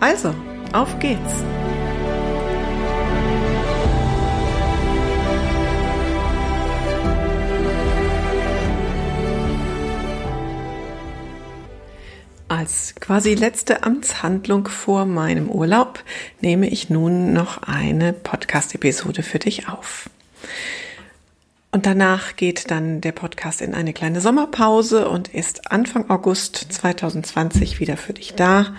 Also, auf geht's! Als quasi letzte Amtshandlung vor meinem Urlaub nehme ich nun noch eine Podcast-Episode für dich auf. Und danach geht dann der Podcast in eine kleine Sommerpause und ist Anfang August 2020 wieder für dich da.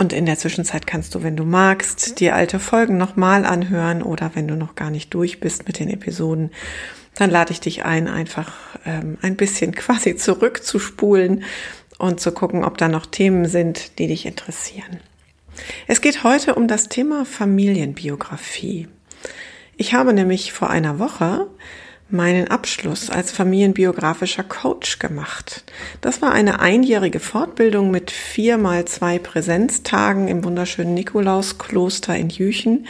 Und in der Zwischenzeit kannst du, wenn du magst, dir alte Folgen nochmal anhören oder wenn du noch gar nicht durch bist mit den Episoden, dann lade ich dich ein, einfach ähm, ein bisschen quasi zurückzuspulen und zu gucken, ob da noch Themen sind, die dich interessieren. Es geht heute um das Thema Familienbiografie. Ich habe nämlich vor einer Woche meinen Abschluss als familienbiografischer Coach gemacht. Das war eine einjährige Fortbildung mit vier mal zwei Präsenztagen im wunderschönen Nikolauskloster in Jüchen,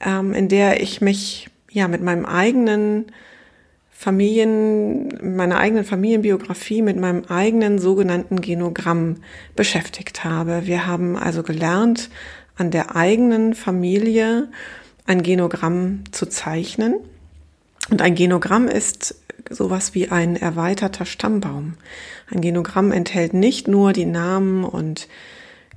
ähm, in der ich mich ja mit meinem eigenen Familien, meiner eigenen Familienbiografie, mit meinem eigenen sogenannten Genogramm beschäftigt habe. Wir haben also gelernt, an der eigenen Familie ein Genogramm zu zeichnen und ein Genogramm ist sowas wie ein erweiterter Stammbaum. Ein Genogramm enthält nicht nur die Namen und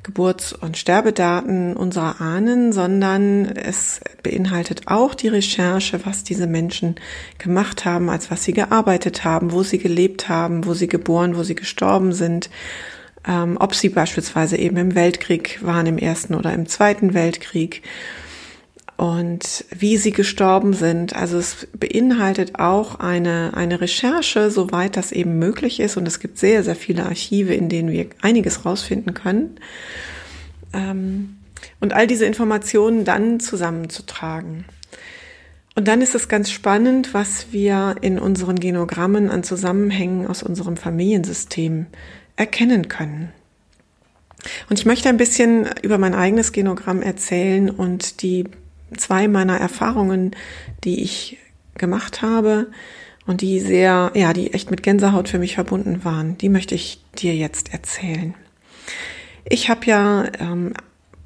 Geburts- und Sterbedaten unserer Ahnen, sondern es beinhaltet auch die Recherche, was diese Menschen gemacht haben, als was sie gearbeitet haben, wo sie gelebt haben, wo sie geboren, wo sie gestorben sind, ähm, ob sie beispielsweise eben im Weltkrieg waren, im Ersten oder im Zweiten Weltkrieg und wie sie gestorben sind. Also es beinhaltet auch eine, eine Recherche, soweit das eben möglich ist. Und es gibt sehr, sehr viele Archive, in denen wir einiges rausfinden können. Ähm, und all diese Informationen dann zusammenzutragen. Und dann ist es ganz spannend, was wir in unseren Genogrammen an Zusammenhängen aus unserem Familiensystem erkennen können. Und ich möchte ein bisschen über mein eigenes Genogramm erzählen und die zwei meiner Erfahrungen, die ich gemacht habe und die sehr, ja, die echt mit Gänsehaut für mich verbunden waren, die möchte ich dir jetzt erzählen. Ich habe ja ähm,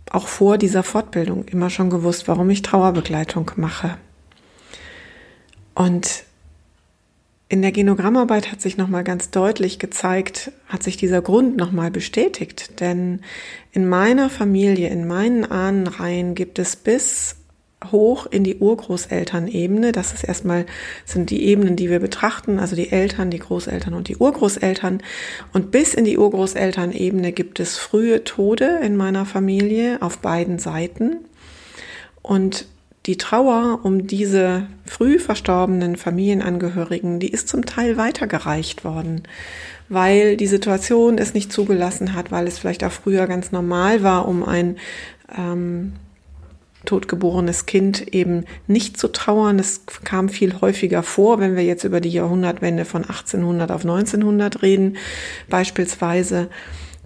auch vor dieser Fortbildung immer schon gewusst, warum ich Trauerbegleitung mache. Und in der Genogrammarbeit hat sich nochmal ganz deutlich gezeigt, hat sich dieser Grund nochmal bestätigt. Denn in meiner Familie, in meinen Ahnenreihen gibt es bis hoch in die Urgroßelternebene. Das ist erstmal, sind die Ebenen, die wir betrachten, also die Eltern, die Großeltern und die Urgroßeltern. Und bis in die Urgroßelternebene gibt es frühe Tode in meiner Familie auf beiden Seiten. Und die Trauer um diese früh verstorbenen Familienangehörigen, die ist zum Teil weitergereicht worden, weil die Situation es nicht zugelassen hat, weil es vielleicht auch früher ganz normal war, um ein ähm, totgeborenes Kind eben nicht zu trauern. Es kam viel häufiger vor, wenn wir jetzt über die Jahrhundertwende von 1800 auf 1900 reden, beispielsweise.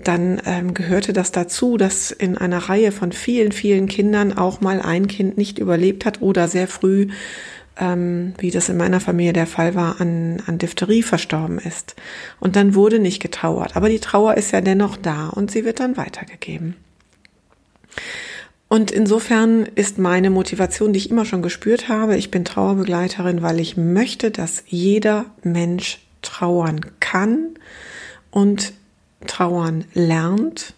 Dann ähm, gehörte das dazu, dass in einer Reihe von vielen, vielen Kindern auch mal ein Kind nicht überlebt hat oder sehr früh, ähm, wie das in meiner Familie der Fall war, an, an Diphtherie verstorben ist. Und dann wurde nicht getrauert. Aber die Trauer ist ja dennoch da und sie wird dann weitergegeben. Und insofern ist meine Motivation, die ich immer schon gespürt habe, ich bin Trauerbegleiterin, weil ich möchte, dass jeder Mensch trauern kann und trauern lernt.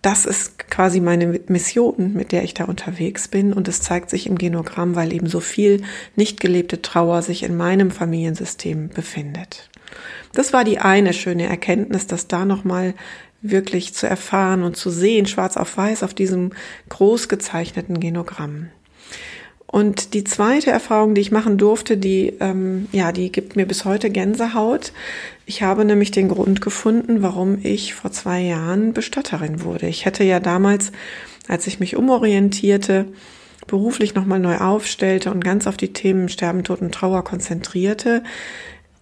Das ist quasi meine Mission, mit der ich da unterwegs bin. Und es zeigt sich im Genogramm, weil eben so viel nicht gelebte Trauer sich in meinem Familiensystem befindet. Das war die eine schöne Erkenntnis, dass da nochmal wirklich zu erfahren und zu sehen, schwarz auf weiß auf diesem groß gezeichneten Genogramm. Und die zweite Erfahrung, die ich machen durfte, die, ähm, ja, die gibt mir bis heute Gänsehaut. Ich habe nämlich den Grund gefunden, warum ich vor zwei Jahren Bestatterin wurde. Ich hätte ja damals, als ich mich umorientierte, beruflich nochmal neu aufstellte und ganz auf die Themen Sterben, Tod und Trauer konzentrierte,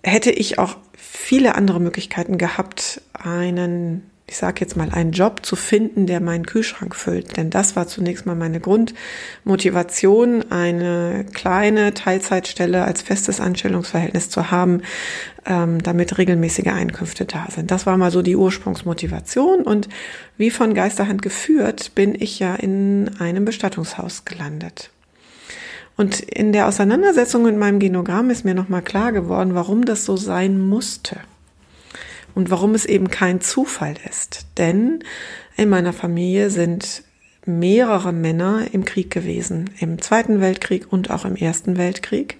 hätte ich auch viele andere Möglichkeiten gehabt, einen ich sage jetzt mal, einen Job zu finden, der meinen Kühlschrank füllt. Denn das war zunächst mal meine Grundmotivation, eine kleine Teilzeitstelle als festes Anstellungsverhältnis zu haben, ähm, damit regelmäßige Einkünfte da sind. Das war mal so die Ursprungsmotivation. Und wie von Geisterhand geführt, bin ich ja in einem Bestattungshaus gelandet. Und in der Auseinandersetzung mit meinem Genogramm ist mir nochmal klar geworden, warum das so sein musste und warum es eben kein Zufall ist. Denn in meiner Familie sind mehrere Männer im Krieg gewesen, im Zweiten Weltkrieg und auch im Ersten Weltkrieg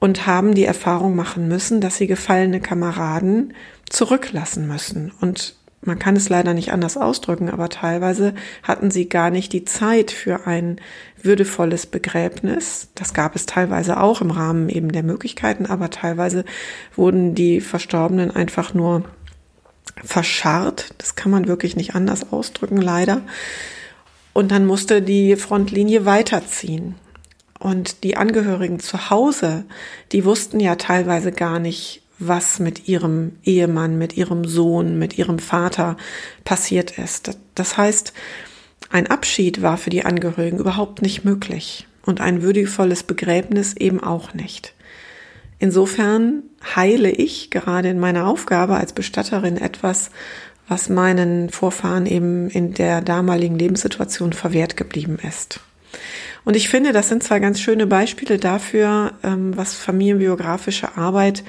und haben die Erfahrung machen müssen, dass sie gefallene Kameraden zurücklassen müssen. Und man kann es leider nicht anders ausdrücken, aber teilweise hatten sie gar nicht die Zeit für ein würdevolles Begräbnis. Das gab es teilweise auch im Rahmen eben der Möglichkeiten, aber teilweise wurden die Verstorbenen einfach nur verscharrt. Das kann man wirklich nicht anders ausdrücken, leider. Und dann musste die Frontlinie weiterziehen. Und die Angehörigen zu Hause, die wussten ja teilweise gar nicht, was mit ihrem Ehemann, mit ihrem Sohn, mit ihrem Vater passiert ist. Das heißt, ein Abschied war für die Angehörigen überhaupt nicht möglich und ein würdevolles Begräbnis eben auch nicht. Insofern heile ich gerade in meiner Aufgabe als Bestatterin etwas, was meinen Vorfahren eben in der damaligen Lebenssituation verwehrt geblieben ist. Und ich finde, das sind zwei ganz schöne Beispiele dafür, ähm, was familienbiografische Arbeit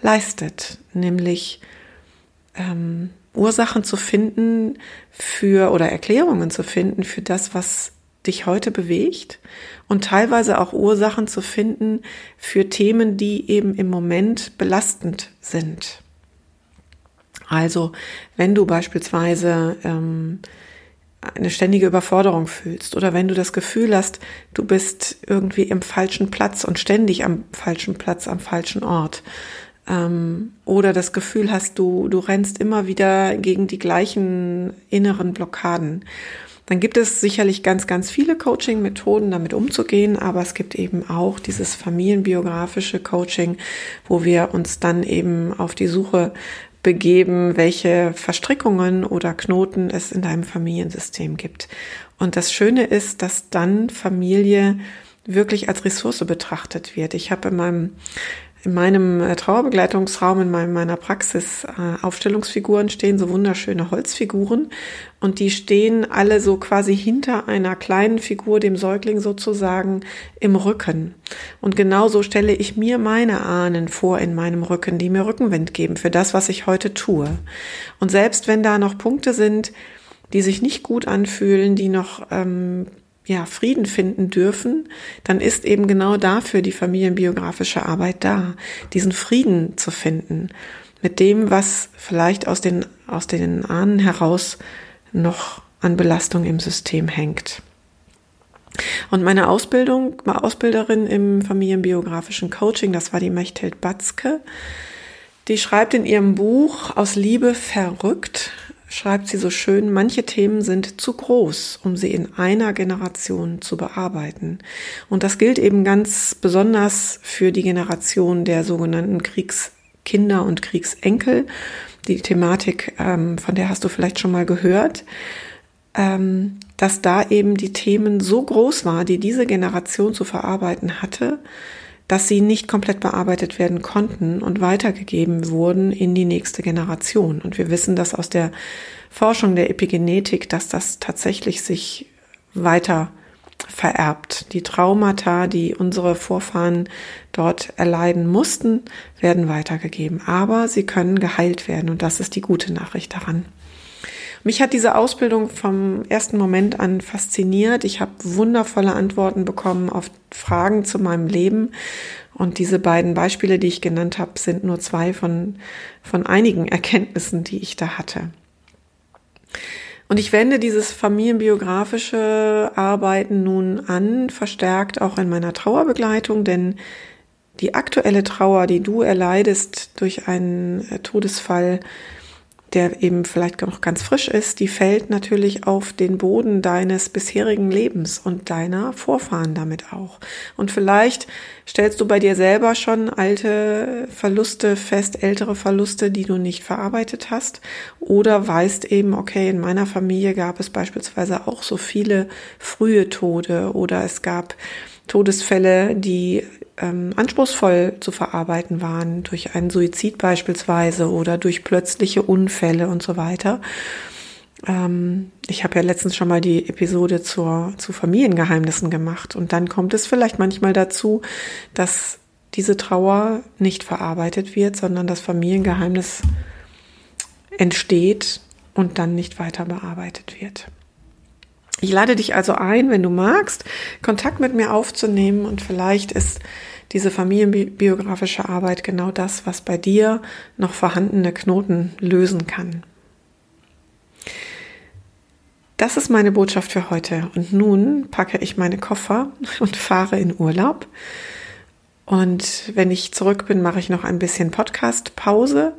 leistet, nämlich ähm, Ursachen zu finden für oder Erklärungen zu finden für das, was dich heute bewegt und teilweise auch Ursachen zu finden für Themen, die eben im Moment belastend sind. Also wenn du beispielsweise ähm, eine ständige Überforderung fühlst oder wenn du das Gefühl hast, du bist irgendwie im falschen Platz und ständig am falschen Platz, am falschen Ort, ähm, oder das Gefühl hast, du, du rennst immer wieder gegen die gleichen inneren Blockaden. Dann gibt es sicherlich ganz, ganz viele Coaching-Methoden, damit umzugehen, aber es gibt eben auch dieses familienbiografische Coaching, wo wir uns dann eben auf die Suche begeben, welche Verstrickungen oder Knoten es in deinem Familiensystem gibt. Und das Schöne ist, dass dann Familie wirklich als Ressource betrachtet wird. Ich habe in meinem in meinem äh, Trauerbegleitungsraum, in meiner Praxis äh, Aufstellungsfiguren stehen, so wunderschöne Holzfiguren. Und die stehen alle so quasi hinter einer kleinen Figur, dem Säugling sozusagen, im Rücken. Und genauso stelle ich mir meine Ahnen vor in meinem Rücken, die mir Rückenwind geben für das, was ich heute tue. Und selbst wenn da noch Punkte sind, die sich nicht gut anfühlen, die noch ähm, ja, Frieden finden dürfen, dann ist eben genau dafür die familienbiografische Arbeit da, diesen Frieden zu finden mit dem, was vielleicht aus den, aus den Ahnen heraus noch an Belastung im System hängt. Und meine Ausbildung, war Ausbilderin im familienbiografischen Coaching, das war die Mechthild Batzke, die schreibt in ihrem Buch Aus Liebe verrückt, schreibt sie so schön, manche Themen sind zu groß, um sie in einer Generation zu bearbeiten. Und das gilt eben ganz besonders für die Generation der sogenannten Kriegskinder und Kriegsenkel. Die Thematik, ähm, von der hast du vielleicht schon mal gehört, ähm, dass da eben die Themen so groß war, die diese Generation zu verarbeiten hatte, dass sie nicht komplett bearbeitet werden konnten und weitergegeben wurden in die nächste Generation. Und wir wissen das aus der Forschung der Epigenetik, dass das tatsächlich sich weiter vererbt. Die Traumata, die unsere Vorfahren dort erleiden mussten, werden weitergegeben. Aber sie können geheilt werden und das ist die gute Nachricht daran. Mich hat diese Ausbildung vom ersten Moment an fasziniert. Ich habe wundervolle Antworten bekommen auf Fragen zu meinem Leben. Und diese beiden Beispiele, die ich genannt habe, sind nur zwei von, von einigen Erkenntnissen, die ich da hatte. Und ich wende dieses familienbiografische Arbeiten nun an, verstärkt auch in meiner Trauerbegleitung, denn die aktuelle Trauer, die du erleidest durch einen äh, Todesfall, der eben vielleicht noch ganz frisch ist, die fällt natürlich auf den Boden deines bisherigen Lebens und deiner Vorfahren damit auch. Und vielleicht stellst du bei dir selber schon alte Verluste fest, ältere Verluste, die du nicht verarbeitet hast, oder weißt eben, okay, in meiner Familie gab es beispielsweise auch so viele frühe Tode oder es gab Todesfälle, die ähm, anspruchsvoll zu verarbeiten waren, durch einen Suizid beispielsweise oder durch plötzliche Unfälle und so weiter. Ähm, ich habe ja letztens schon mal die Episode zur, zu Familiengeheimnissen gemacht und dann kommt es vielleicht manchmal dazu, dass diese Trauer nicht verarbeitet wird, sondern das Familiengeheimnis entsteht und dann nicht weiter bearbeitet wird. Ich lade dich also ein, wenn du magst, Kontakt mit mir aufzunehmen und vielleicht ist diese familienbiografische Arbeit genau das, was bei dir noch vorhandene Knoten lösen kann. Das ist meine Botschaft für heute. Und nun packe ich meine Koffer und fahre in Urlaub. Und wenn ich zurück bin, mache ich noch ein bisschen Podcast-Pause,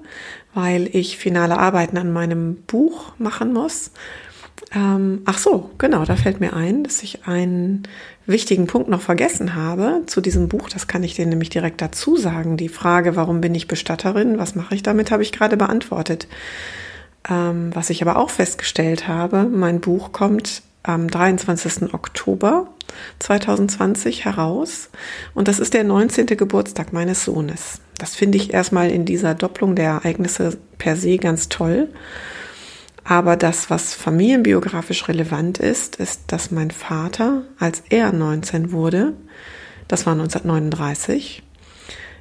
weil ich finale Arbeiten an meinem Buch machen muss. Ähm, ach so, genau, da fällt mir ein, dass ich einen wichtigen Punkt noch vergessen habe zu diesem Buch. Das kann ich dir nämlich direkt dazu sagen. Die Frage, warum bin ich Bestatterin, was mache ich damit, habe ich gerade beantwortet. Ähm, was ich aber auch festgestellt habe, mein Buch kommt am 23. Oktober 2020 heraus und das ist der 19. Geburtstag meines Sohnes. Das finde ich erstmal in dieser Doppelung der Ereignisse per se ganz toll. Aber das, was familienbiografisch relevant ist, ist, dass mein Vater, als er 19 wurde, das war 1939,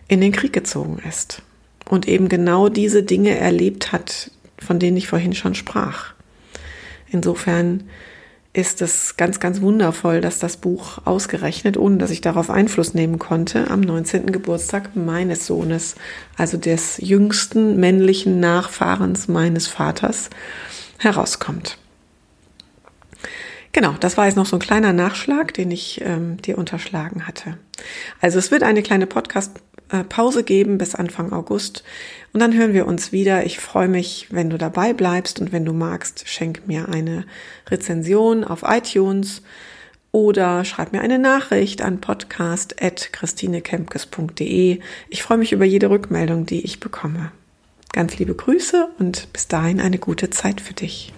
in den Krieg gezogen ist und eben genau diese Dinge erlebt hat, von denen ich vorhin schon sprach. Insofern ist es ganz, ganz wundervoll, dass das Buch ausgerechnet, ohne dass ich darauf Einfluss nehmen konnte, am 19. Geburtstag meines Sohnes, also des jüngsten männlichen Nachfahrens meines Vaters, herauskommt. Genau, das war jetzt noch so ein kleiner Nachschlag, den ich ähm, dir unterschlagen hatte. Also es wird eine kleine Podcast-Pause geben bis Anfang August und dann hören wir uns wieder. Ich freue mich, wenn du dabei bleibst und wenn du magst, schenk mir eine Rezension auf iTunes oder schreib mir eine Nachricht an podcast.christinekempkes.de. Ich freue mich über jede Rückmeldung, die ich bekomme. Ganz liebe Grüße und bis dahin eine gute Zeit für dich.